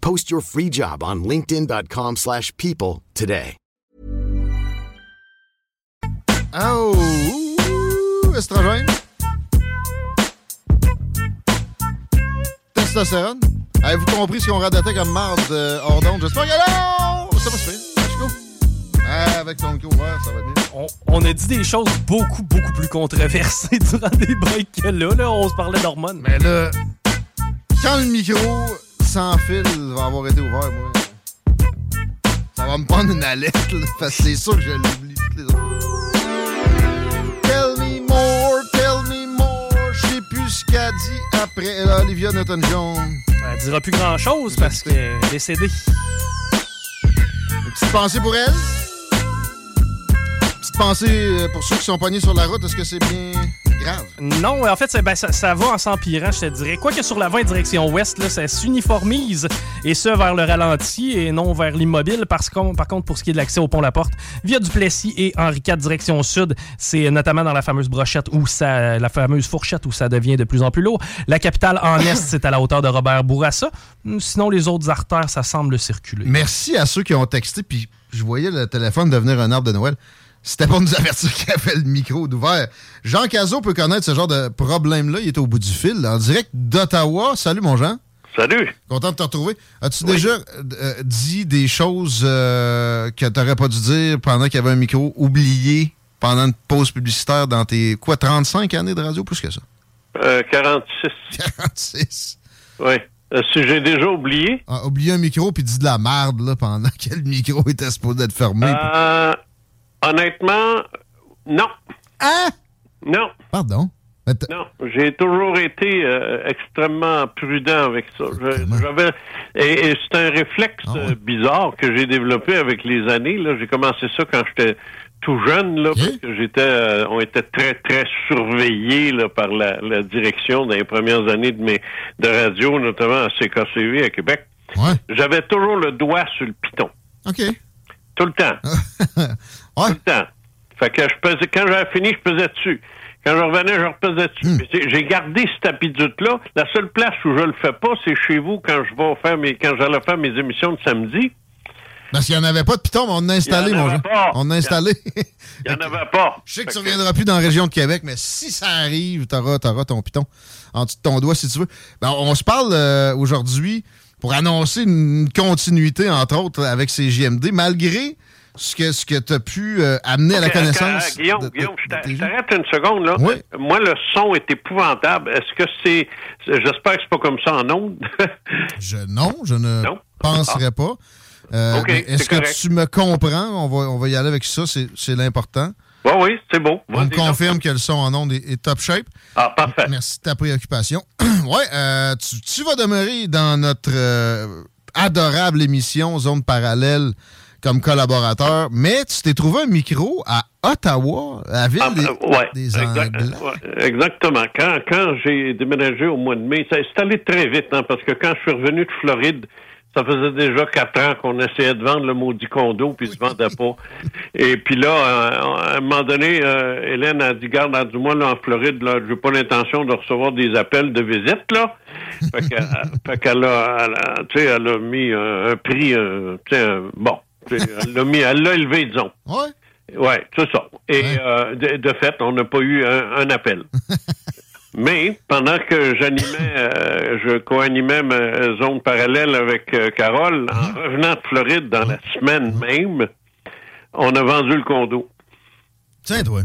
Post your free job on linkedin.com/people slash people today. Oh, ouh, estrogène. Testostérone. Avez-vous compris ce qu'on radotait comme marde euh, hors d'onde? J'espère que non! Ça va se faire. Let's go. Ah, avec ton ouvert, ça va bien. On, on a dit des choses beaucoup, beaucoup plus controversées durant des breaks que là. là on se parlait d'hormones. Mais là, quand le micro sans fil va avoir été ouvert, moi, ça va me prendre une alerte, là, parce que c'est sûr que je l'oublie toutes les autres. Tell me more, tell me more. Je sais plus ce qu'a dit après là, Olivia Newton-John. Elle dira plus grand chose parce qu'elle est décédée. Une petite pensée pour elle? Petite pensée euh, pour ceux qui sont pognés sur la route. Est-ce que c'est bien? Grave? Non, en fait, ben, ça, ça va en s'empirant, je te dirais. Quoique sur la 20 direction ouest, là, ça s'uniformise, et ce, vers le ralenti et non vers l'immobile. Parce qu'on- Par contre, pour ce qui est de l'accès au pont La Porte, via Duplessis et Henri IV direction sud, c'est notamment dans la fameuse brochette où ça, la fameuse fourchette où ça devient de plus en plus lourd. La capitale en est, c'est à la hauteur de Robert Bourassa. Sinon, les autres artères, ça semble circuler. Merci à ceux qui ont texté, puis je voyais le téléphone devenir un arbre de Noël. C'était pour nous avertir qu'il y avait le micro d'ouvert. Jean Cazot peut connaître ce genre de problème-là. Il est au bout du fil, en direct d'Ottawa. Salut, mon Jean. Salut. Content de te retrouver. As-tu déjà euh, dit des choses euh, que tu n'aurais pas dû dire pendant qu'il y avait un micro oublié pendant une pause publicitaire dans tes, quoi, 35 années de radio? Plus que ça? Euh, 46. 46. Oui. Euh, si j'ai déjà oublié. Ah, oublié un micro puis dit de la merde là, pendant que le micro était supposé être fermé. Honnêtement, non. Hein? Non. Pardon? Non, j'ai toujours été euh, extrêmement prudent avec ça. J'avais et, et c'est un réflexe euh, bizarre que j'ai développé avec les années. Là, j'ai commencé ça quand j'étais tout jeune, là, parce que j'étais, euh, on était très très surveillés là, par la, la direction dans les premières années de mes de radio, notamment à CKCV à Québec. J'avais toujours le doigt sur le piton. OK. Tout le temps. Tout le temps. Fait que je pesais, quand j'avais fini, je pesais dessus. Quand je revenais, je repesais dessus. C'est- J'ai gardé cette habitude-là. La seule place où je le fais pas, c'est chez vous quand je vais faire mes, quand j'allais faire mes émissions de samedi. Parce qu'il n'y en avait pas de piton, mais on a installé, mon Jean. On a installé. Il n'y en avait pas. Je sais que tu ne reviendras plus dans la région de Québec, mais si ça arrive, tu auras, ton piton en dessous de ton doigt si tu veux. Ben, on se parle euh, aujourd'hui pour annoncer une continuité, entre autres, avec ces JMD, malgré ce que, ce que tu as pu euh, amener à la connaissance. euh, Guillaume, de- de- Guillaume, je t'arrête une seconde, là. Oui. Moi, le son est épouvantable. Est-ce que c'est. J'espère que c'est pas comme ça en ondes? Je, non, je ne penserais pas. Euh, mais Est-ce que tu me comprends? On va, on va y aller avec ça, c'est l'important. Oui, oui, c'est beau. On me confirme que le son en ondes est, est top shape. Ah, parfait. Merci de ta préoccupation. ouais, euh, tu, tu vas demeurer dans notre euh, adorable émission Zone Parallèle comme collaborateur, mais tu t'es trouvé un micro à Ottawa, la ville Ah, des, euh, ouais, des exact- exactement. Quand, quand j'ai déménagé au mois de mai, ça c'est allé très vite, hein, parce que quand je suis revenu de Floride, ça faisait déjà quatre ans qu'on essayait de vendre le maudit condo, puis il se vendait pas. Et puis là, euh, à un moment donné, euh, Hélène a dit, garde, elle dit, moi, là, en Floride, là, j'ai pas l'intention de recevoir des appels de visite, là. Fait qu'elle fait qu'elle a, elle a- tu sais, elle a mis un, prix, euh, bon, elle l'a mis, elle l'a élevé, disons. Ouais. Ouais, c'est ça. Et euh, de, de fait, on n'a pas eu un, un appel. Mais pendant que j'animais, euh, je co-animais ma zone parallèle avec euh, Carole, en revenant de Floride dans la semaine même, On a vendu le condo. Tiens, toi.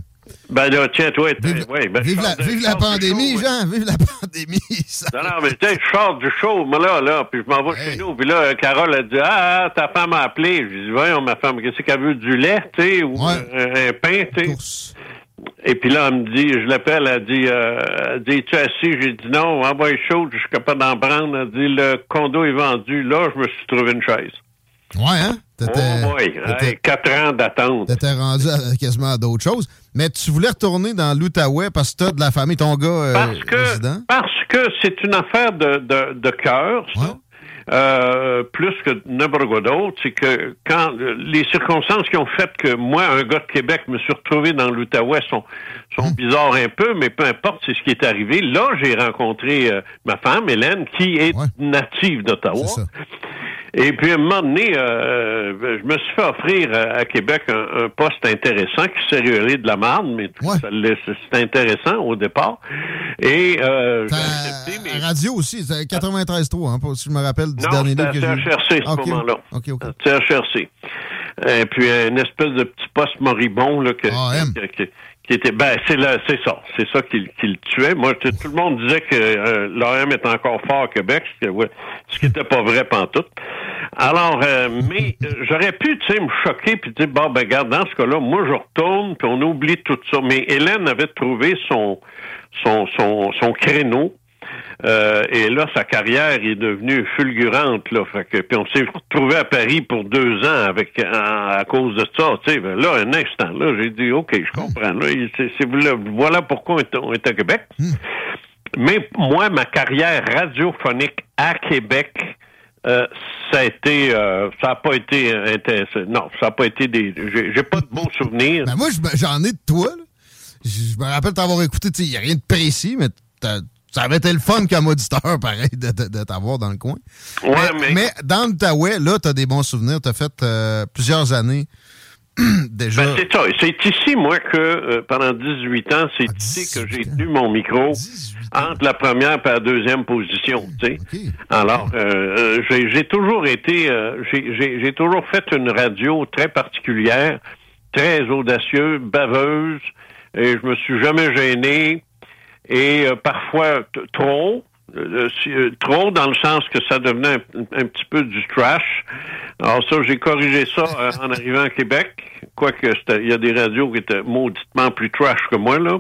Ben là, tiens, toi, vive, ouais, ben, vive, la, vive la, pandémie, Jean, vive la pandémie. Ça... Non, non, mais tu sais, je sors du show, moi, là, là, puis je m'en vais hey. chez nous, puis là, Carole a dit, ah, ta femme a appelé. Je dis, voyons, ma femme, qu'est-ce qu'elle veut, du lait, tu sais, ou ouais. un, un, pain, tu sais. Et puis là, elle me dit, je l'appelle, elle dit, euh, elle dit, es-tu assis? J'ai dit non, envoie chaud, je suis capable d'en prendre. Elle dit, le condo est vendu. Là, je me suis trouvé une chaise. Ouais, hein? Oh boy, hey, quatre ans d'attente. T'étais rendu à, quasiment à d'autres choses. Mais tu voulais retourner dans l'Outaouais parce que t'as de la famille, ton gars euh, parce que, résident? Parce que c'est une affaire de, de, de cœur, ça. Ouais. Euh, plus que n'importe quoi d'autre, c'est que quand les circonstances qui ont fait que moi, un gars de Québec, me suis retrouvé dans l'Outaouais sont, sont Hum. bizarres un peu, mais peu importe, c'est ce qui est arrivé. Là, j'ai rencontré euh, ma femme, Hélène, qui est Ouais. native d'Ottawa. Et puis, à un moment donné, euh, je me suis fait offrir à, à Québec un, un poste intéressant qui s'est révélé de la marde, mais Ouais. c'est intéressant au départ. Et euh, j'ai accepté, mais... Radio aussi, c'est 93.3, hein, si je me rappelle du Non, dernier livre à que j'ai CHRC, ce Ok, moment-là. OK, OK. CHRC. Et puis, une espèce de petit poste moribond, là, que, que- qui était, ben, c'est là, c'est ça. C'est ça qui, qui le tuait. Moi, tout le monde disait que euh, l'AM est encore fort à Québec, ce, que, ouais, ce qui n'était pas vrai pantoute. Alors, euh, mais euh, j'aurais pu, tu sais, me choquer puis dire, bon, ben, regarde, dans ce cas-là, moi, je retourne puis on oublie tout ça. Mais Hélène avait trouvé son, son, son, son créneau. Euh, et là, sa carrière est devenue fulgurante. Là, fait que, puis on s'est retrouvé à Paris pour deux ans avec à, à cause de ça. Tu sais, ben là, un instant, là, j'ai dit OK, je comprends. Là, là, voilà pourquoi on est, on est à Québec. Mais moi, ma carrière radiophonique à Québec, euh, ça a été, euh, ça n'a pas été intéressant. Non, ça n'a pas été des. J'ai pas de bons souvenirs. Ben moi, j'en ai de toi. là. Je me rappelle t'avoir écouté. Il n'y a rien de précis, mais t'as- ça avait été le fun comme auditeur, pareil, de, de- de t'avoir dans le coin. Ouais, mais- mais dans l'Outaouais, là, tu as des bons souvenirs. Tu as fait euh, plusieurs années déjà. Ben, c'est ça. C'est ici, moi, que euh, pendant 18 ans, c'est Ah, ici que 18 j'ai tenu mon micro 18 ans. Entre la première et la deuxième position. Tu sais. OK. Alors, euh, euh, j'ai j'ai toujours été, euh, j'ai- toujours fait une radio très particulière, très audacieuse, baveuse, et je me suis jamais gêné, et euh, parfois trop. euh, euh, trop dans le sens que ça devenait un, un petit peu du trash. Alors ça, j'ai corrigé ça euh, en arrivant à Québec, quoique il y a des radios qui étaient mauditement plus trash que moi, là.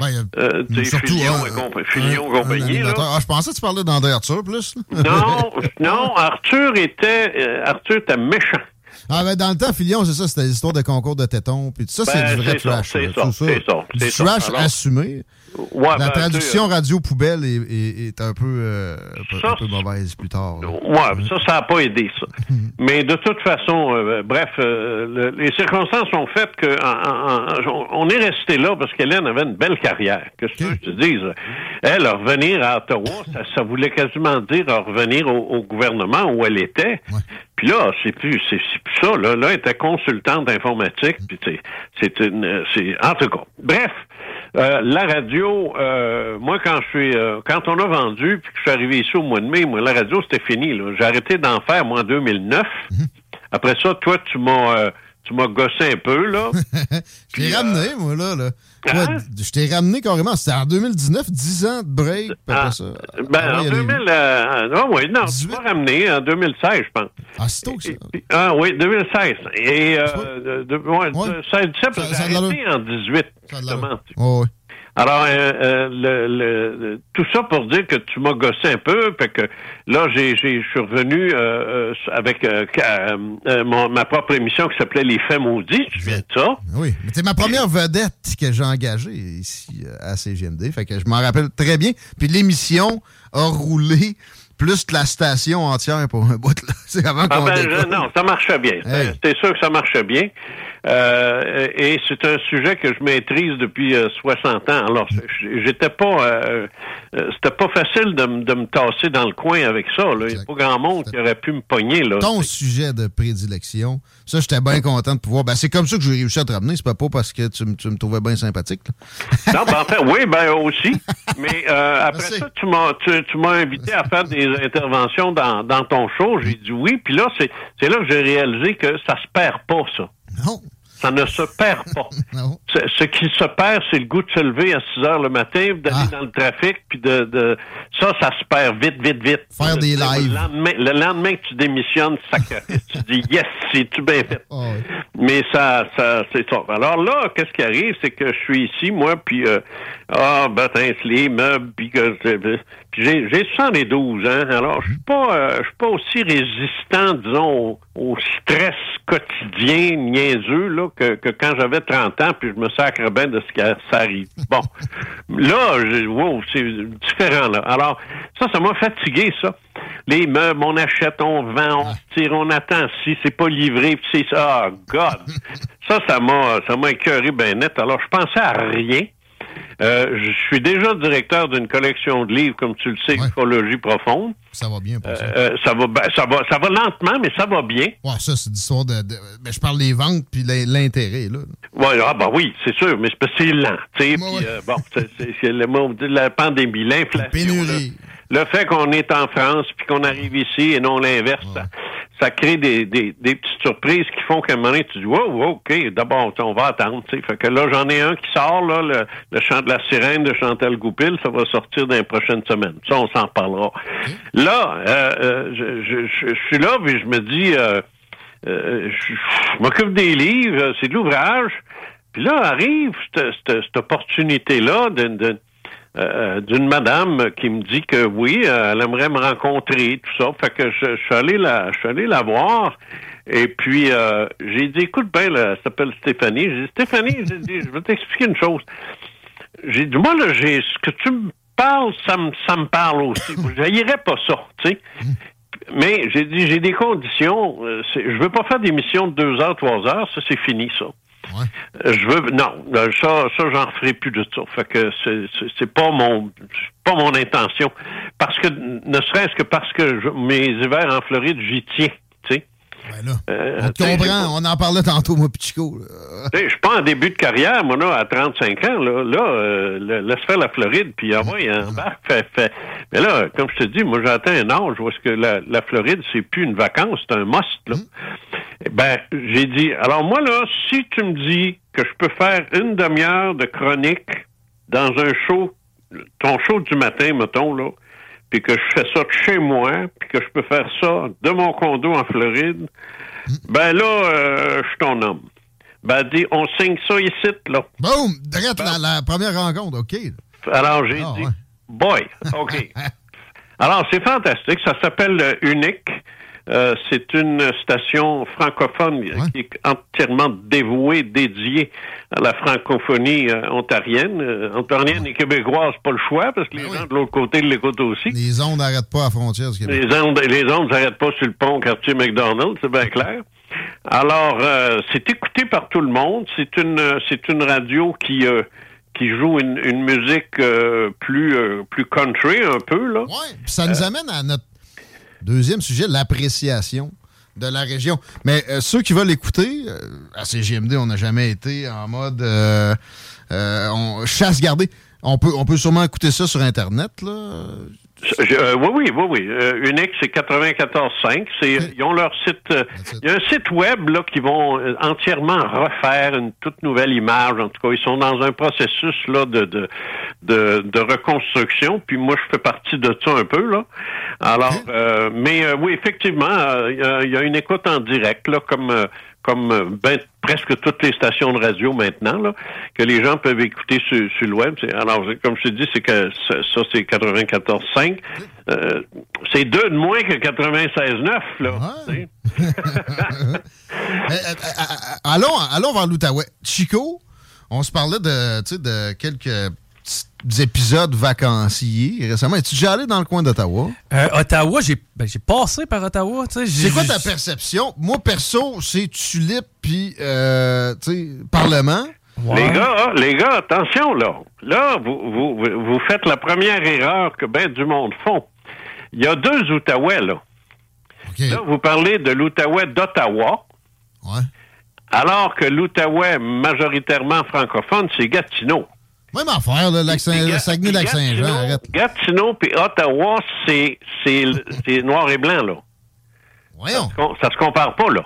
Ben, Euh, surtout, et compa- un- et un compagnie. Ah, je pensais que tu parlais d'André Arthur plus. Non, non, Arthur était, euh, Arthur était méchant. Ah, ben, dans le temps, Filion, c'est ça, c'était l'histoire de concours de tétons. Puis tout ça, Ben, c'est du vrai trash. c'est ça, c'est Du trash Alors- assumé. Ouais, La ben, traduction tu sais, radio poubelle est, est- est un peu, euh, peu- Ça, un peu mauvaise plus tard. là. Ouais, ça, ça n'a pas aidé, ça. Mais de toute façon, euh, bref, euh, le- les circonstances ont fait que en- en- en- on est resté là parce qu'Hélène avait une belle carrière. Que que je te dise, elle, revenir à Ottawa, ça, ça voulait quasiment dire revenir au, au gouvernement où elle était. Ouais. Puis là, c'est plus, c'est c'est plus ça. Là, là, elle était consultante informatique. Puis c'est, c'est une, c'est en tout cas. Bref, euh, la radio, euh, moi quand je suis, euh, quand on a vendu, puis que je suis arrivé ici au mois de mai, moi la radio c'était fini. Là. J'ai arrêté d'en faire moi en 2009. Après ça, toi tu m'as, euh, tu m'as gossé un peu là. T'ai ramené, moi, là. là. Hein? Je t'ai ramené carrément. C'était en 2019, 10 ans de break. Ah, ça. ben, Ah, en oui, il y a 2000, euh, ah oui, non, tu 18. m'as ramené en 2016, je pense. Ah, c'est tôt que ça. Et- ah oui, 2016. Et euh, de, ouais, Ouais. ça, ça, Ça- arrêté en 18. Ça a de l'allure. justement. Oh, oui. Alors, euh, euh, le, le- tout ça pour dire que tu m'as gossé un peu, fait que là, j'ai, j'ai, je suis revenu euh, euh, avec euh, mon- ma propre émission qui s'appelait Les Faits maudits, tu viens de ça. Oui, mais c'est ma première vedette que j'ai engagée ici à CGMD. Fait que je m'en rappelle très bien. Puis l'émission a roulé plus que la station entière pour un bout. là. C'est avant Ah qu'on ben, je- non, ça marchait bien. Hey. C'était sûr que ça marchait bien. Euh, et c'est un sujet que je maîtrise depuis euh, 60 ans. Alors, j- j'étais pas, euh, euh, c'était pas facile de, de me tasser dans le coin avec ça. là. Il n'y a pas grand monde qui aurait pu me pogner. Là. Ton sujet de prédilection, ça, j'étais bien content de pouvoir. Ben, c'est comme ça que j'ai réussi à te ramener. C'est pas pas parce que tu, me- tu me trouvais bien sympathique. là. Non, ben, en fait, oui, ben aussi. Mais euh, après Merci. ça, tu m'as tu, tu m'as invité à faire des interventions dans, dans ton show. J'ai dit oui. Puis là, c'est c'est là que j'ai réalisé que ça se perd pas, ça. Non. Ça ne se perd pas. Ce, ce qui se perd, c'est le goût de se lever à 6 heures le matin, d'aller Ah. dans le trafic, puis de, de... Ça, ça se perd vite, vite, vite. Faire des lives. Le lendemain, le lendemain que tu démissionnes, sacrifice. tu dis, yes, c'est tout bien fait? Ah. Mais ça, ça c'est ça. Alors là, qu'est-ce qui arrive, c'est que je suis ici, moi, puis euh, ah, ben, les meubles, puis que puis j'ai j'ai 72 ans. Alors, je suis pas, euh, je suis pas aussi résistant, disons, au, au stress quotidien niaiseux là que, que quand j'avais 30 ans, puis je me sacre bien de ce qui ça arrive. Bon, là, je- wow, c'est différent là. Alors, ça, ça m'a fatigué, ça. Les meubles, on achète, on vend, on se tire, on attend. Si c'est pas livré, puis c'est ça. Oh, God! Ça, ça m'a, ça m'a écœuré bien net. Alors, je pensais à rien. Euh, je suis déjà directeur d'une collection de livres, comme tu le sais, Ouais. Ufologie profonde. Ça va bien pour ça. Euh, ça va, ben, ça va, ça va lentement, mais ça va bien. Ouais, ça, c'est l'histoire de, de- ben, je parle des ventes puis l'in- l'intérêt, là. Ouais, ah, ben oui, c'est sûr, mais c'est lent, tu sais. Ouais, euh, bon, c'est, le mot de la pandémie, l'inflation. Le fait qu'on est en France puis qu'on arrive ici et non l'inverse, ça, ça crée des, des, des petites surprises qui font qu'à un moment donné, tu dis wow, OK, d'abord, on va attendre. tu sais. Fait que là, j'en ai un qui sort, là, le, le chant de la sirène de Chantal Goupil, ça va sortir dans les prochaines semaines. Ça, on s'en reparlera. Là, euh, euh, je, je, je, je suis là, puis je me dis euh, euh, je, m'occupe des livres, euh, c'est de l'ouvrage. Puis là arrive cette, cette, cette opportunité-là d'une d'une- euh, d'une madame qui me dit que oui, euh, elle aimerait me rencontrer, tout ça. Fait que je, je suis allé la, je suis allé la voir. Et puis euh, j'ai dit, écoute bien, là, elle s'appelle Stéphanie. J'ai dit, Stéphanie, j'ai dit, je vais t'expliquer une chose. J'ai dit, moi, là, j'ai ce que tu me parles, ça me, ça me parle aussi. Je pas ça, tu sais. Mais j'ai dit, j'ai des conditions. euh, je veux pas faire des missions de deux heures, trois heures. Ça, c'est fini, ça. Je veux non, euh, ça, ça j'en ferai plus de ça. Fait que c'est- pas mon pas mon intention. Parce que ne serait-ce que parce que mes hivers en Floride, j'y tiens. Ben là, Euh, on te tu sais, comprend. On en parlait tantôt, moi, puis Chico. là. tu sais, Je suis pas en début de carrière, moi, là, à 35 ans, là, là euh, laisse faire la Floride, puis ah ouais, embarque, fait, fait. Mais là, comme je te dis, moi, j'ai atteint un âge où que la, la Floride, c'est plus une vacance, c'est un must, là. Eh Ben, j'ai dit, alors moi, là, si tu me dis que je peux faire une demi-heure de chronique dans un show, ton show du matin, mettons, là, puis que je fais ça de chez moi, puis que je peux faire ça de mon condo en Floride, ben là, euh, je suis ton homme. Ben, dis, on signe ça ici, là. Boum! Direct la, la première rencontre, OK. Alors, j'ai Ah, dit, ouais. boy, OK. Alors, c'est fantastique. Ça s'appelle euh, Unique. Euh, c'est une station francophone Ouais. qui est entièrement dévouée, dédiée à la francophonie euh, ontarienne. Euh, ontarienne et québécoise, pas le choix, parce que les Ben oui. gens de l'autre côté l'écoutent aussi. Les ondes n'arrêtent pas à la frontière du Québec. Les ondes, les ondes s'arrêtent pas sur le pont quartier McDonald's, c'est bien clair. Alors, c'est écouté par tout le monde. C'est une, c'est une radio qui qui joue une, une musique euh, plus euh, plus country un peu là. Ouais, ça nous amène à notre deuxième sujet, l'appréciation de la région. Mais euh, ceux qui veulent écouter, euh, à CGMD, on n'a jamais été en mode euh, euh, on, chasse gardée. On peut, on peut sûrement écouter ça sur Internet, là. Je- euh, oui, oui, oui, oui. Euh, Unique, c'est 94.5. C'est. Ils ont leur site. euh, il y a un site web là qui vont euh, entièrement refaire une toute nouvelle image. En tout cas, ils sont dans un processus là de de, de, de reconstruction. Puis moi, je fais partie de ça un peu là. Alors, euh, mais euh, oui, effectivement, il y a- une écoute en direct là, comme comme ben, presque toutes les stations de radio maintenant, là, que les gens peuvent écouter sur, sur le web. Alors, comme je te dis, c'est que ça, ça, c'est 94.5. Euh, c'est deux de moins que 96.9, là. Ouais. Euh, euh, allons, allons vers l'Outaouais. Chico, on se parlait de, de quelques épisodes vacanciers récemment. Es-tu déjà allé dans le coin d'Ottawa? Euh, Ottawa, j'ai ben, j'ai passé par Ottawa. C'est quoi ta perception? Moi, perso, c'est tulipe puis, euh, parlement. Les gars, les gars, attention, là. Là, vous, vous, vous- faites la première erreur que ben du monde font. Il y a deux Outaouais, là. Là, vous parlez de l'Outaouais d'Ottawa, Ouais. alors que l'Outaouais majoritairement francophone, c'est Gatineau. Même affaire, là, lac Puis Ga- Saguenay, lac Saint-Jean, Gatineau- arrête. Gatineau puis Ottawa, c'est le- noir et blanc là. Voyons. Con- Ça se compare pas là.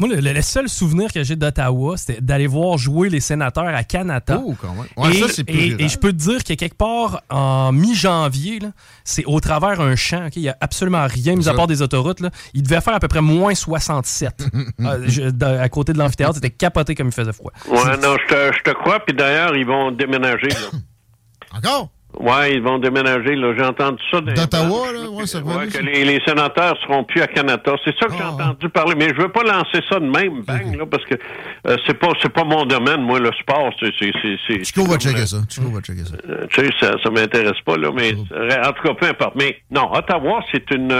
Moi, le, le seul souvenir que j'ai d'Ottawa, c'était d'aller voir jouer les sénateurs à Canada. Oh, quand même. Ouais, et, ça, c'est plus et- rural. et je peux te dire que quelque part, en mi-janvier, c'est au travers un champ. Il n'y a absolument rien, mis à part des autoroutes. Là. Il devait faire à peu près moins 67 euh, je- de- à côté de l'amphithéâtre. C'était capoté comme il faisait froid. Ouais, non, je te, je te crois. Puis d'ailleurs, ils vont déménager. Là. Encore? Ouais, ils vont déménager. Là, j'ai entendu ça. D'Ottawa, là? Ouais, c'est Ouais, revenu, que ça. les, les sénateurs seront plus à Canada. C'est ça que j'ai Ah, entendu parler. Mais je veux pas lancer ça de même, bang, là, parce que euh, c'est pas c'est pas mon domaine, moi, le sport. C'est Chico va checker ça. Chico va checker ça. euh, tu sais, ça, ça m'intéresse pas, là, mais en tout cas, peu importe. Mais non, Ottawa, c'est une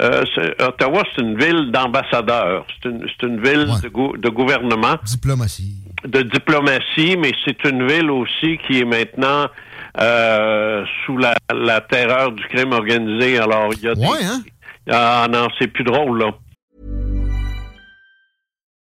euh, Ottawa, c'est une ville d'ambassadeurs. C'est une, c'est une ville Ouais. de, gou- de gouvernement Diplomatie. de diplomatie, mais c'est une ville aussi qui est maintenant euh, sous la, la terreur du crime organisé. Alors, il y a des- Ouais, hein? Ah non, c'est plus drôle, là.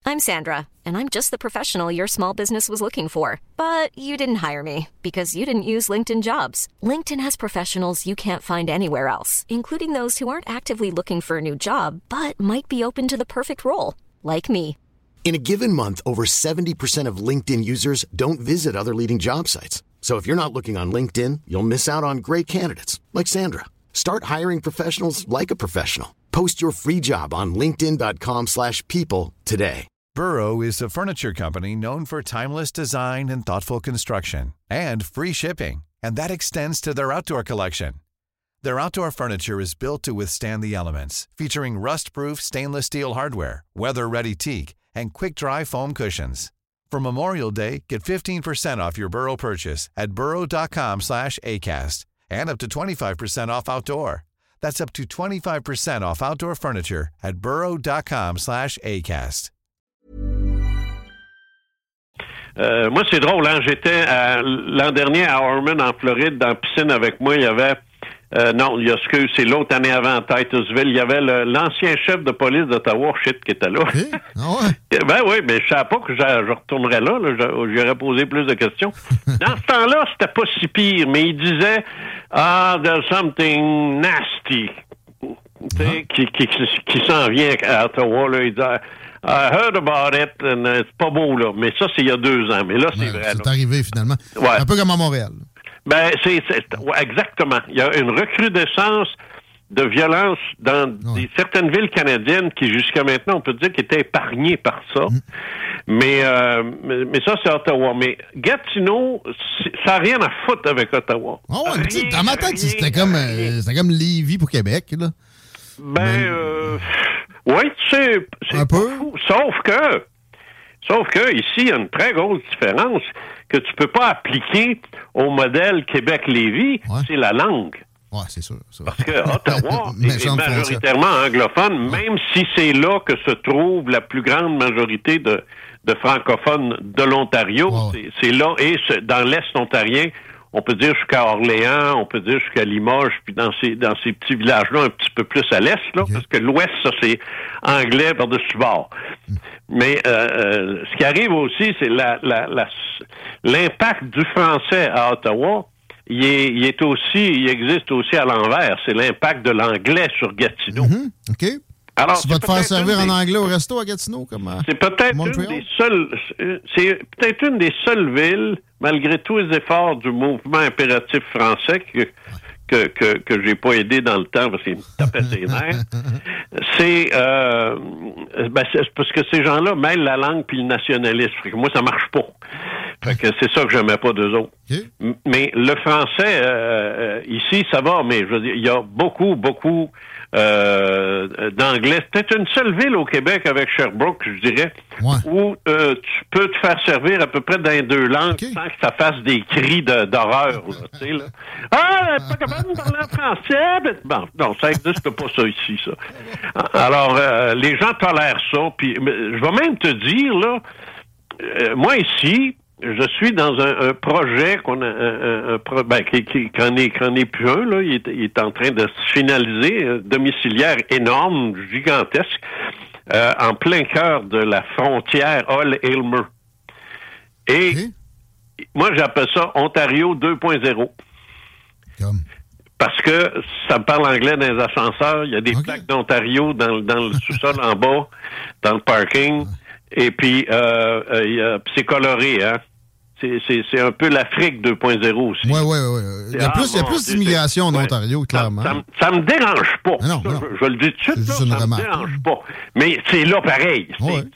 I'm Sandra, and I'm just the professional your small business was looking for. But you didn't hire me because you didn't use LinkedIn jobs. LinkedIn has professionals you can't find anywhere else, including those who aren't actively looking for a new job but might be open to the perfect role, like me. In a given month, over 70% of LinkedIn users don't visit other leading job sites. So if you're not looking on LinkedIn, you'll miss out on great candidates like Sandra. Start hiring professionals like a professional. Post your free job on linkedin.com/people today. Burrow is a furniture company known for timeless design and thoughtful construction and free shipping, and that extends to their outdoor collection. Their outdoor furniture is built to withstand the elements, featuring rust-proof stainless steel hardware, weather-ready teak, and quick-dry foam cushions. For Memorial Day, get 15% off your Burrow purchase at burrow.com slash ACAST and up to 25% off outdoor. That's up to 25% off outdoor furniture at burrow.com slash ACAST. Euh, moi, c'est drôle, hein? J'étais l'an dernier à Ormond, en Floride, dans la piscine avec moi. Il y avait. Euh, non, il y a ce que c'est l'autre année avant Titusville. Il y avait l'ancien chef de police d'Ottawa, shit, qui était là. Ah ouais? Ben oui, mais je savais pas que je, retournerais là. là. Je- J'aurais posé plus de questions. Dans ce temps-là, c'était pas si pire, mais il disait Ah, there's something nasty sais, qui, qui, qui, s'en vient à Ottawa. Là. Il dit I heard about it, and uh, c'est pas beau, là. Mais ça, c'est il y a deux ans. Mais là, c'est vrai. c'est arrivé finalement. Ouais. Un peu comme à Montréal. Ben, c'est exactement. Il y a une recrudescence de violence dans Ouais. des- certaines villes canadiennes qui, jusqu'à maintenant, on peut dire qu'étaient épargnées par ça. Mm. Mais, euh, mais, mais ça, c'est Ottawa. Mais Gatineau, ça n'a rien à foutre avec Ottawa. Ah ouais, Rien, dans ma tête, c'était comme, euh, comme Lévis pour Québec, là. Ben, euh, oui, c'est Un peu. fou. Sauf que, sauf que ici, il y a une très grosse différence que tu peux pas appliquer au modèle Québec-Lévis, Ouais. c'est la langue. Ouais, c'est sûr. Parce que Ottawa est, majoritairement anglophone, même si c'est là que se trouve la plus grande majorité de, de francophones de l'Ontario. Ouais. C'est- là, et dans l'Est ontarien, on peut dire jusqu'à Orléans, on peut dire jusqu'à Limoges, puis dans ces, dans ces petits villages-là, un petit peu plus à l'Est, là, parce que l'Ouest, ça, c'est anglais par-dessus bord. Hmm. Mais euh, euh, ce qui arrive aussi, c'est la- la- la- l'impact du français à Ottawa. Il est, il est aussi, il existe aussi à l'envers. C'est l'impact de l'anglais sur Gatineau. Mhm, OK? Alors, tu vas te faire servir en anglais au resto à Gatineau, comme C'est peut-être une des seules, c'est peut-être une des seules villes, malgré tous les efforts du mouvement impératif français que que que, que j'ai pas aidé dans le temps parce qu'il me tapait ses nerfs. C'est euh, ben, c'est parce que ces gens-là mêlent la langue puis le nationalisme. Fait que moi, ça marche pas. Fait que c'est ça que j'aimais pas d'eux autres. Mais le français, euh, euh, ici, ça va, mais je veux dire, il y a beaucoup, beaucoup euh, d'anglais. C'est peut-être une seule ville au Québec avec Sherbrooke, je dirais, Ouais. où euh, tu peux te faire servir à peu près dans les deux langues sans que ça fasse des cris de- d'horreur. là, là. Ah, pas capable de parler en français? Ben, Bon, non, ça n'existe pas ça ici, ça. Alors, euh, les gens tolèrent ça. Puis, je vais même te dire, là, moi ici, je suis dans un, un projet qu'on a, un, un- ben, qui, qui, est, plus un, là, il est, il est en train de se finaliser, euh, domiciliaire énorme, gigantesque, euh, en plein cœur de la frontière Hull-Aylmer. Et moi, j'appelle ça Ontario 2.0. Comme. parce que ça parle anglais dans les ascenseurs. Il y a des plaques d'Ontario dans, dans le sous-sol en bas, dans le parking. Et puis, euh, euh, c'est coloré, hein? C'est un peu l'Afrique 2.0 aussi. Oui, oui, oui. Il y a plus, plus d'immigration en Ontario, clairement. Ça, me dérange pas. je, le dis tout de suite, ça me dérange pas. Mais c'est là pareil.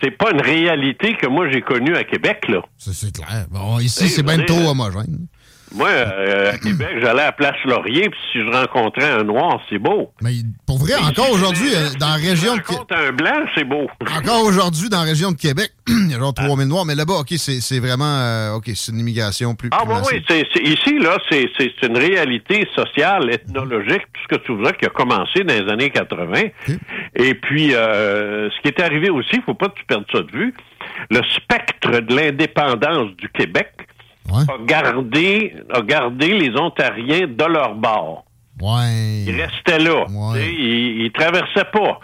C'est pas une réalité que moi j'ai connue à Québec, là. C'est clair. Bon, ici, c'est bien trop homogène. Moi, euh, à Québec, j'allais à Place Laurier, puis si je rencontrais un noir, c'est beau. Mais pour vrai, encore aujourd'hui, euh, dans la région de Québec. un blanc, c'est beau. Encore aujourd'hui, dans la région de Québec, il y a genre 3000 noirs, mais là-bas, OK, c'est vraiment. Euh, OK, c'est une immigration plus. Ah, bon, oui, ici, là, c'est une réalité sociale, ethnologique, tout ce que tu voudrais, qui a commencé dans les années 80. Et puis, ce qui est arrivé aussi, il ne faut pas que tu perdes ça de vue, le spectre de l'indépendance du Québec a, gardé, a gardé les Ontariens de leur bord. Ouais. Ils restaient là. Ils, ils traversaient pas.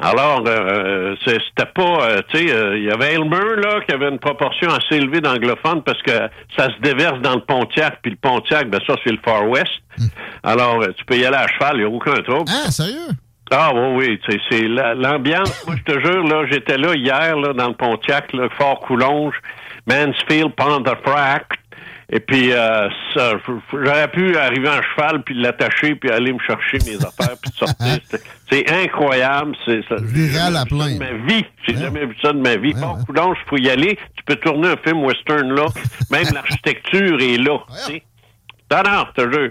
Alors, euh, c'était pas, euh, tu sais, euh, il y avait Elmer, là, qui avait une proportion assez élevée d'anglophones parce que ça se déverse dans le Pontiac, puis le Pontiac, ben ça, c'est le Far West. Hmm. Alors, tu peux y aller à cheval, il n'y a aucun trouble. Ah, sérieux? Ah oui, oui, c'est l'ambiance. Moi, je te jure, là, j'étais là hier, là, dans le Pontiac, là, Fort Coulonge, Mansfield, Pontefract, et puis, euh, j'aurais pu arriver en cheval, puis l'attacher, puis aller me chercher mes affaires, puis sortir. C'est incroyable. C'est ça. à plein. ma vie. J'ai jamais vu ça de ma vie. bon, coudonc, je peux y aller. Tu peux tourner un film western là. Même l'architecture est là. Non, non, je te jure.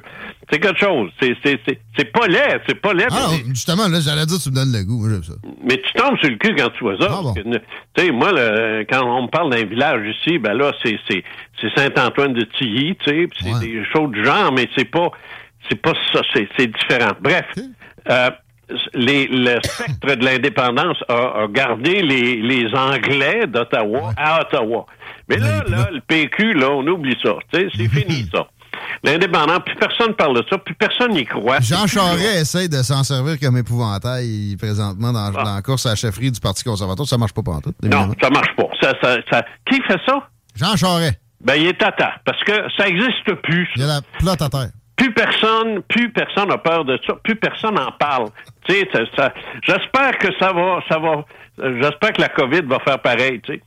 C'est quelque chose. C'est pas laid. C'est pas laid. Ah, justement, là, j'allais dire, tu me donnes le goût. ça. Mais tu tombes sur le cul quand tu vois ça. Ah, tu sais, moi, quand on me parle d'un village ici, ben là, c'est Saint-Antoine de Tilly, tu sais, c'est des choses du genre, mais c'est pas, c'est pas ça, c'est différent. Bref, euh, les, le spectre de l'indépendance a, gardé les, les Anglais d'Ottawa à Ottawa. Mais là, là, le PQ, là, on oublie ça. C'est fini, ça. L'indépendant, plus personne parle de ça, plus personne n'y croit. Jean Charest essaie de s'en servir comme épouvantail présentement dans, ah. la course à la chefferie du Parti conservateur. Ça marche pas tout. Non, ça marche pas. Ça, Qui fait ça? Jean Charest. Ben, il est tata, parce que ça n'existe plus. Il y a la plate à terre. Plus personne, plus personne a peur de ça, plus personne n'en parle. Tu sais, j'espère que ça va, ça va, j'espère que la COVID va faire pareil, tu sais.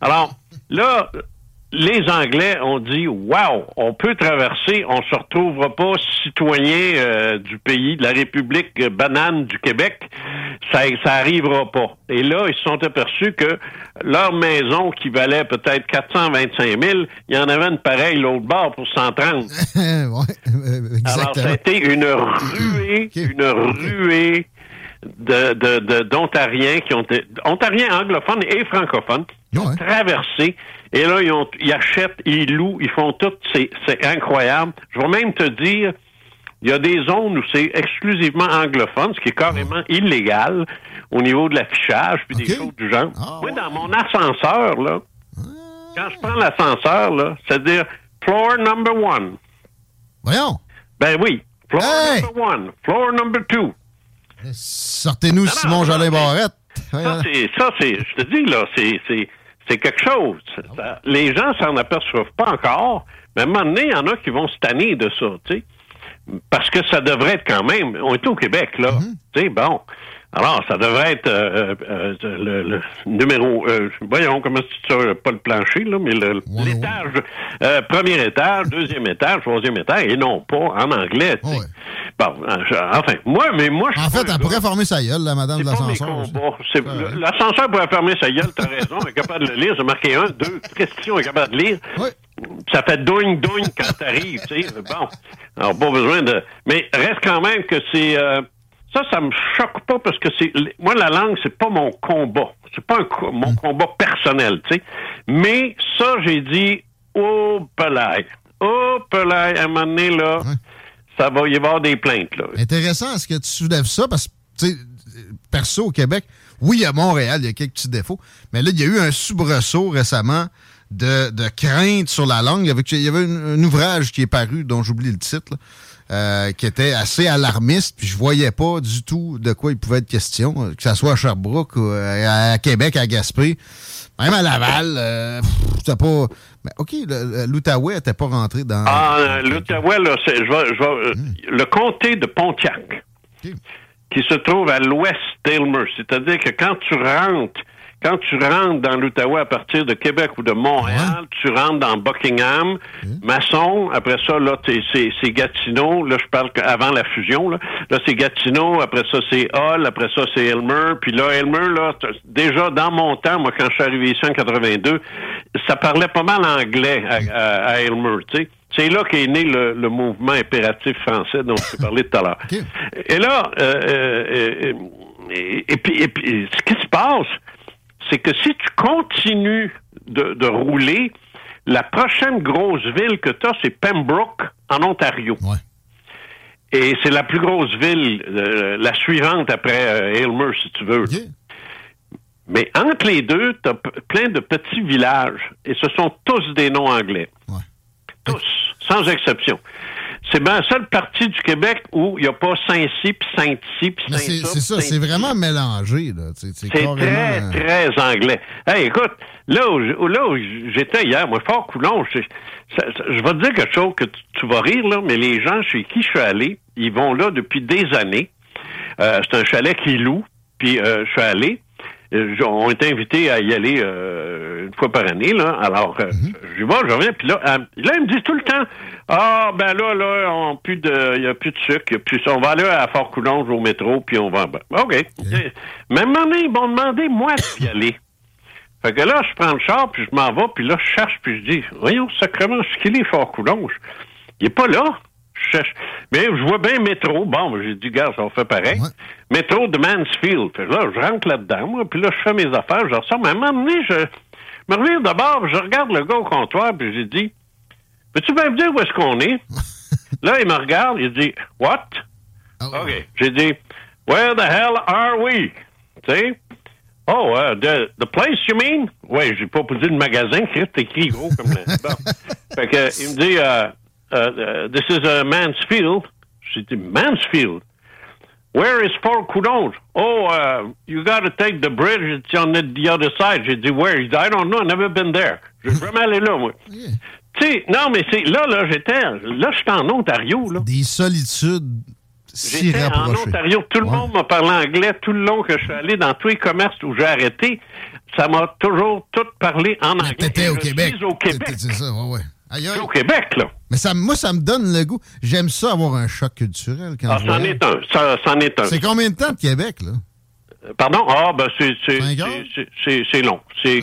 Alors, là, les Anglais ont dit Wow, on peut traverser, on se retrouvera pas citoyen euh, du pays, de la République banane du Québec. Ça, ça arrivera pas. Et là, ils se sont aperçus que leur maison qui valait peut-être 425 000, il y en avait une pareille l'autre bord pour 130. ouais, Alors, ça a été une ruée, une ruée de, d'Ontariens qui ont été, Ontariens anglophones et francophones, qui ont traversé et là, ils, ont, ils achètent, ils louent, ils font tout. C'est, incroyable. Je vais même te dire, il y a des zones où c'est exclusivement anglophone, ce qui est carrément illégal au niveau de l'affichage puis des choses du genre. Ah, Moi, dans mon ascenseur, là, ah. quand je prends l'ascenseur, là, c'est-à-dire floor number one. Voyons. Ben oui. Floor number one. Floor number two. Sortez-nous Simon Jolin Barrette. Ça, c'est, je te dis, là, c'est, c'est, quelque chose. les gens s'en aperçoivent pas encore, mais à un moment donné, il y en a qui vont se tanner de ça, tu sais. Parce que ça devrait être quand même. On est au Québec, là. Mm-hmm. Tu sais, bon. Alors, ça devrait être euh, euh, euh, le, numéro. voyons comment c'est ça, pas le plancher, là, mais l'étage. premier étage, deuxième étage, troisième étage, et non pas en anglais. Bon, enfin, moi, mais moi, En fait, elle pourrait fermer sa gueule, la madame de l'ascenseur. L'ascenseur pourrait fermer sa gueule, t'as raison, elle est capable de le lire. J'ai marqué un, deux questions, elle est capable de lire. Oui. Ça fait douing, douing quand t'arrives, tu sais. Bon. Alors, pas besoin de. Mais reste quand même que c'est. Ça, ça me choque pas parce que c'est moi la langue, c'est pas mon combat. C'est pas mon mm. combat personnel, tu sais. Mais ça, j'ai dit oh pelay. Oh pelay, à un moment donné, là, ça va y avoir des plaintes. Là. Intéressant est-ce que tu soulèves ça? Parce que tu sais, perso au Québec, oui, à Montréal, il y a quelques petits défauts, mais là, il y a eu un soubresaut récemment de, de crainte sur la langue. Il y avait, un, ouvrage qui est paru, dont j'oublie le titre, euh, qui était assez alarmiste, puis je voyais pas du tout de quoi il pouvait être question, que ce soit à Sherbrooke, ou à Québec, à Gaspé, même à Laval. Euh, pas. Mais OK, l'Outaouais n'était pas rentré dans. Ah, l'Outaouais, là, je vais, je vais, hmm. le comté de Pontiac, qui se trouve à l'ouest d'Aylmer. C'est-à-dire que quand tu rentres quand tu rentres dans l'Outaouais à partir de Québec ou de Montréal, tu rentres dans Buckingham, Masson, après ça, là, c'est Gatineau, là, je parle avant la fusion, là, là c'est Gatineau, après ça, c'est Hall, après ça, c'est Elmer, puis là, Elmer, là, déjà, dans mon temps, moi, quand je suis arrivé ici en 82, ça parlait pas mal anglais à, Elmer, tu sais. C'est là qu'est né le, mouvement impératif français dont je parlé tout à l'heure. Et là, euh, euh, euh, et, puis, et puis, ce qui se passe, c'est que si tu continues de, rouler, la prochaine grosse ville que tu as, c'est Pembroke, en Ontario. Et c'est la plus grosse ville, euh, la suivante après euh, Aylmer, si tu veux. Mais entre les deux, tu as plein de petits villages. Et ce sont tous des noms anglais. Tous, sans exception. C'est bien la seule partie du Québec où il n'y a pas Saint-Cy, puis Saint-Cy, puis Saint-Ça. C'est ça, c'est vraiment mélangé. C'est très, euh, très anglais. Hey, écoute, là où, là où j'étais hier, moi, Fort Coulon, je, je, vais te dire quelque chose que tu, vas rire, là, mais les gens chez qui je suis allé, ils vont là depuis des années. Euh, c'est un chalet qui loue, puis euh, je suis allé. Euh, on est invité à y aller euh, une fois par année, là. Alors, euh, mhm. je vais, je reviens, puis là, là, ils me disent tout le temps Ah, ben là, là, on plus de, il n'y a plus de sucre, y a plus, on va aller à Fort-Coulonge au métro, puis on va. OK. Même année, ils m'ont demandé, moi, d'y aller. Fait que là, je prends le char, puis je m'en vais, puis là, je cherche, puis je dis Voyons, sacrément, ce qu'il est Fort-Coulonge. Il est pas là. Mais je vois bien métro. Bon, j'ai dit, gars, ça fait pareil. Métro de Mansfield. là, je rentre là-dedans, moi, puis là, je fais mes affaires, je ressors. Mais à un moment donné, je me reviens d'abord, je regarde le gars au comptoir, puis j'ai dit, peux-tu bien me dire où est-ce qu'on est? là, il me regarde, il dit, what? Ah OK. J'ai dit, where the hell are we? Tu sais? Oh, uh, the, the place, you mean? Oui, j'ai pas posé le magasin, c'est écrit gros comme bon. Fait que, il me dit, uh, uh, uh, this is a Mansfield. J'ai dit, Mansfield? Where is Fort Coulonge? Oh, uh, you got to take the bridge. It's on the, the other side. J'ai dit, where? He I don't know. I've never been there. J'ai vraiment allé là, moi. Yeah. Tu sais, non, mais c'est là, là, j'étais, là, j'étais en Ontario, là. Des solitudes si J'étais en Ontario. Tout le monde m'a parlé anglais tout le long que je suis allé dans tous les commerces où j'ai arrêté. Ça m'a toujours tout parlé en anglais. T'étais au Québec. au Québec. C'est ça, ouais, ouais au Québec, là. Mais ça, moi, ça me donne le goût. J'aime ça avoir un choc culturel. Quand ah, c'en est un. Ça, c'en est un. C'est combien de temps de Québec, là? Euh, pardon? Ah, ben, c'est, c'est, c'est, long. C'est,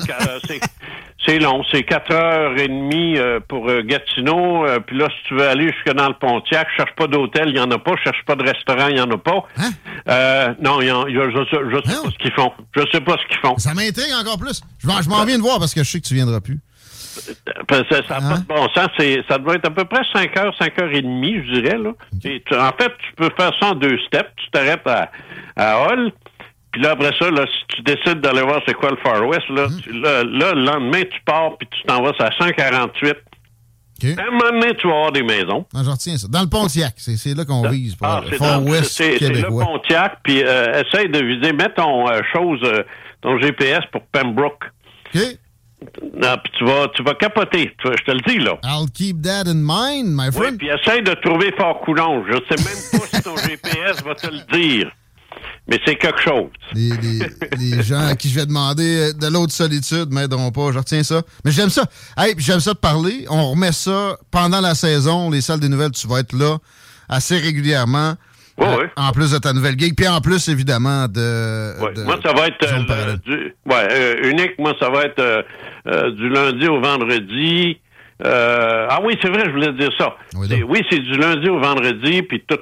c'est, long. C'est quatre heures et demie euh, pour euh, Gatineau. puis là, si tu veux aller jusque dans le Pontiac, cherche pas d'hôtel, il n'y en a pas. Cherche pas de restaurant, il n'y en a pas. Hein? non, y y a, je, je sais pas ce qu'ils font. Je sais pas ce qu'ils font. Ça m'intrigue encore plus. Je, je m'en viens de voir parce que je sais que tu viendras plus. Ça n'a pas de bon sens. Ça doit être à peu près 5 heures, 5 heures et demie, je dirais. Là. en fait, tu peux faire ça en deux steps. Tu t'arrêtes à, à Hall. Puis là, après ça, là, si tu décides d'aller voir c'est quoi le Far West, là, mm. là, le lendemain, tu pars puis tu t'en vas à 148. À un moment donné, tu vas avoir des maisons. Ah, je retiens ça. Dans le Pontiac, c'est là qu'on vise. Pour ah, le Far West C'est le Pontiac, puis euh, essaye de viser, mets ton euh, chose, euh, ton GPS pour Pembroke. OK. Non, puis tu vas, tu vas capoter, je te le dis, là. I'll keep that in mind, my friend. Oui, puis essaye de trouver Fort Coulon. Je sais même pas si ton GPS va te le dire. Mais c'est quelque chose. Les, les, gens à qui je vais demander de l'autre solitude m'aideront pas. Je retiens ça. Mais j'aime ça. Hey, j'aime ça de parler. On remet ça pendant la saison. Les salles des nouvelles, tu vas être là assez régulièrement. Euh, en plus de ta nouvelle gig, puis en plus, évidemment, de. moi, ça va être. Euh, du, ouais, euh, unique, moi, ça va être du lundi au vendredi. ah oui, c'est vrai, je voulais dire ça. Oui, c'est du lundi au vendredi, puis tout,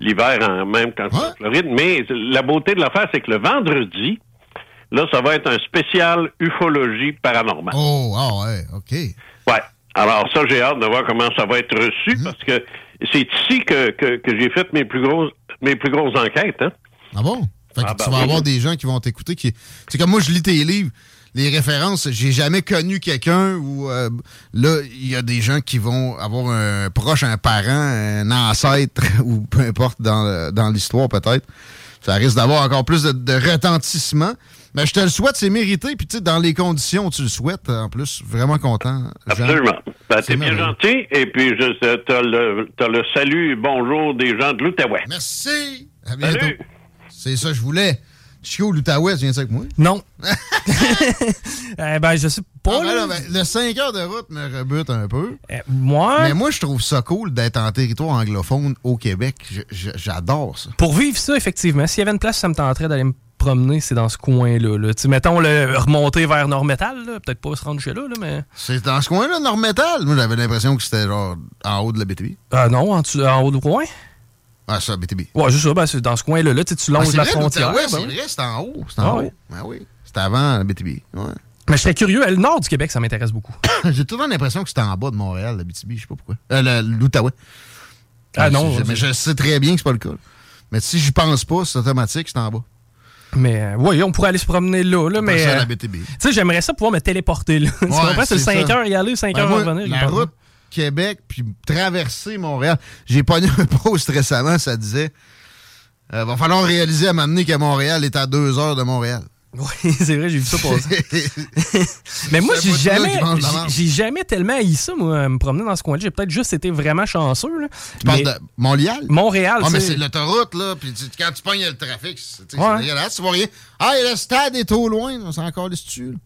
l'hiver, même quand c'est en Floride. Mais la beauté de l'affaire, c'est que le vendredi, là, ça va être un spécial ufologie paranormale. Oh, ah ouais, OK. Ouais. Alors, ça, j'ai hâte de voir comment ça va être reçu, mhm. parce que c'est ici que, j'ai fait mes plus grosses mes plus grosses enquêtes. Hein? Ah bon? Fait que ah, tu ben vas avoir des gens qui vont t'écouter. Qui... C'est comme moi, je lis tes livres, les références. J'ai jamais connu quelqu'un où euh, là, il y a des gens qui vont avoir un proche, un parent, un ancêtre, ou peu importe dans, dans l'histoire peut-être. Ça risque d'avoir encore plus de, retentissement. Mais je te le souhaite, c'est mérité. Puis, tu sais, dans les conditions où tu le souhaites, en plus, vraiment content. Jean. Absolument. Ben, C'est t'es bien gentil. Et puis, je, t'as le, t'as le salut et bonjour des gens de l'Outaouais. Merci. À bientôt. Salut. C'est ça que je voulais. Chico, l'Outaouais, tu viens ça avec moi? Non. Eh ben, je sais pas. Ah, ben là. ben, le 5 heures de route me rebute un peu. Eh, moi, Mais moi, je trouve ça cool d'être en territoire anglophone au Québec. Je- je- J'adore ça. pour vivre ça, effectivement, s'il y avait une place, ça me tenterait d'aller me promener, c'est dans ce coin-là. Là. Mettons, le, remonter vers Nord-Métal, là, peut-être pas se rendre chez là, là, mais... C'est dans ce coin-là, Nord-Métal? Moi, j'avais l'impression que c'était genre en haut de la BTB. Ah non, en, en haut du coin? Ah, ça, BTB. Ouais, juste ça, ben, c'est dans ce coin-là. Là, tu Ah, longes c'est la vrai, frontière. ben c'est vrai, c'est en haut. C'est en Ah haut. oui. Ben oui. C'était avant la BTB. Ouais. Mais je serais curieux. Le nord du Québec, ça m'intéresse beaucoup. J'ai toujours l'impression que c'était en bas de Montréal, la BTB. Je sais pas pourquoi. Euh, L'Outaouais. Ah non, c'est- Mais je sais très bien que c'est pas le cas. là. Mais si j'y pense pas, c'est automatique, c'est en bas. Mais euh, oui, on pourrait aller se promener là, là mais... euh, la BTB. Tu sais, j'aimerais ça pouvoir me téléporter là. tu comprends? C'est c'est 5 ça. heures y aller, 5 Ben, heures revenir. La route Québec, puis traverser Montréal. J'ai pogné un post récemment, ça disait euh, va falloir réaliser à m'amener que Montréal est à deux heures de Montréal. Oui, c'est vrai, j'ai vu ça passer. Mais moi, C'est j'ai jamais, j'ai- jamais tellement haï ça, moi, me promener dans ce coin-là. J'ai peut-être juste été vraiment chanceux. Là. Tu parles de Montréal? Montréal, Ah, mais c'est l'autoroute, là. Puis tu- quand tu pognes le trafic, c'est Ouais. c'est dégueulasse. Tu vois rien. Ah, et le stade est trop loin. On s'en encore.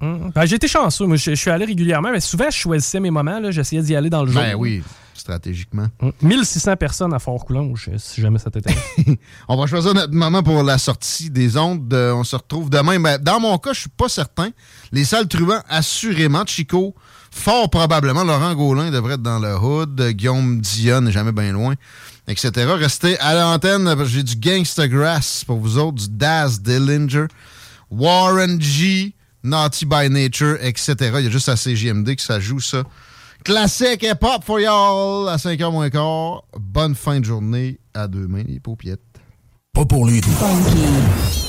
Hum, ben, j'ai été chanceux. Moi, je, je suis allé régulièrement, mais souvent, je choisissais mes moments. là. J'essayais d'y aller dans le jour. Ben oui, stratégiquement. Hum. 1600 personnes à Fort-Coulonge, si jamais ça t'intéresse. On va choisir notre moment pour la sortie des ondes. Euh, on se retrouve demain. Ben, dans mon cas, je suis pas certain. Les salles assurément. Chico, fort probablement. Laurent Gaulin devrait être dans le hood. Euh, Guillaume Dion n'est jamais bien loin, etc. Restez à l'antenne. J'ai du Gangsta Grass pour vous autres, du Daz Dillinger, Warren G, Naughty by Nature, etc. Il y a juste à CGMD que ça joue ça. Classique hip-hop for y'all à 5h moins quart. Bonne fin de journée. À demain, les paupiettes. Pas pour. Funky.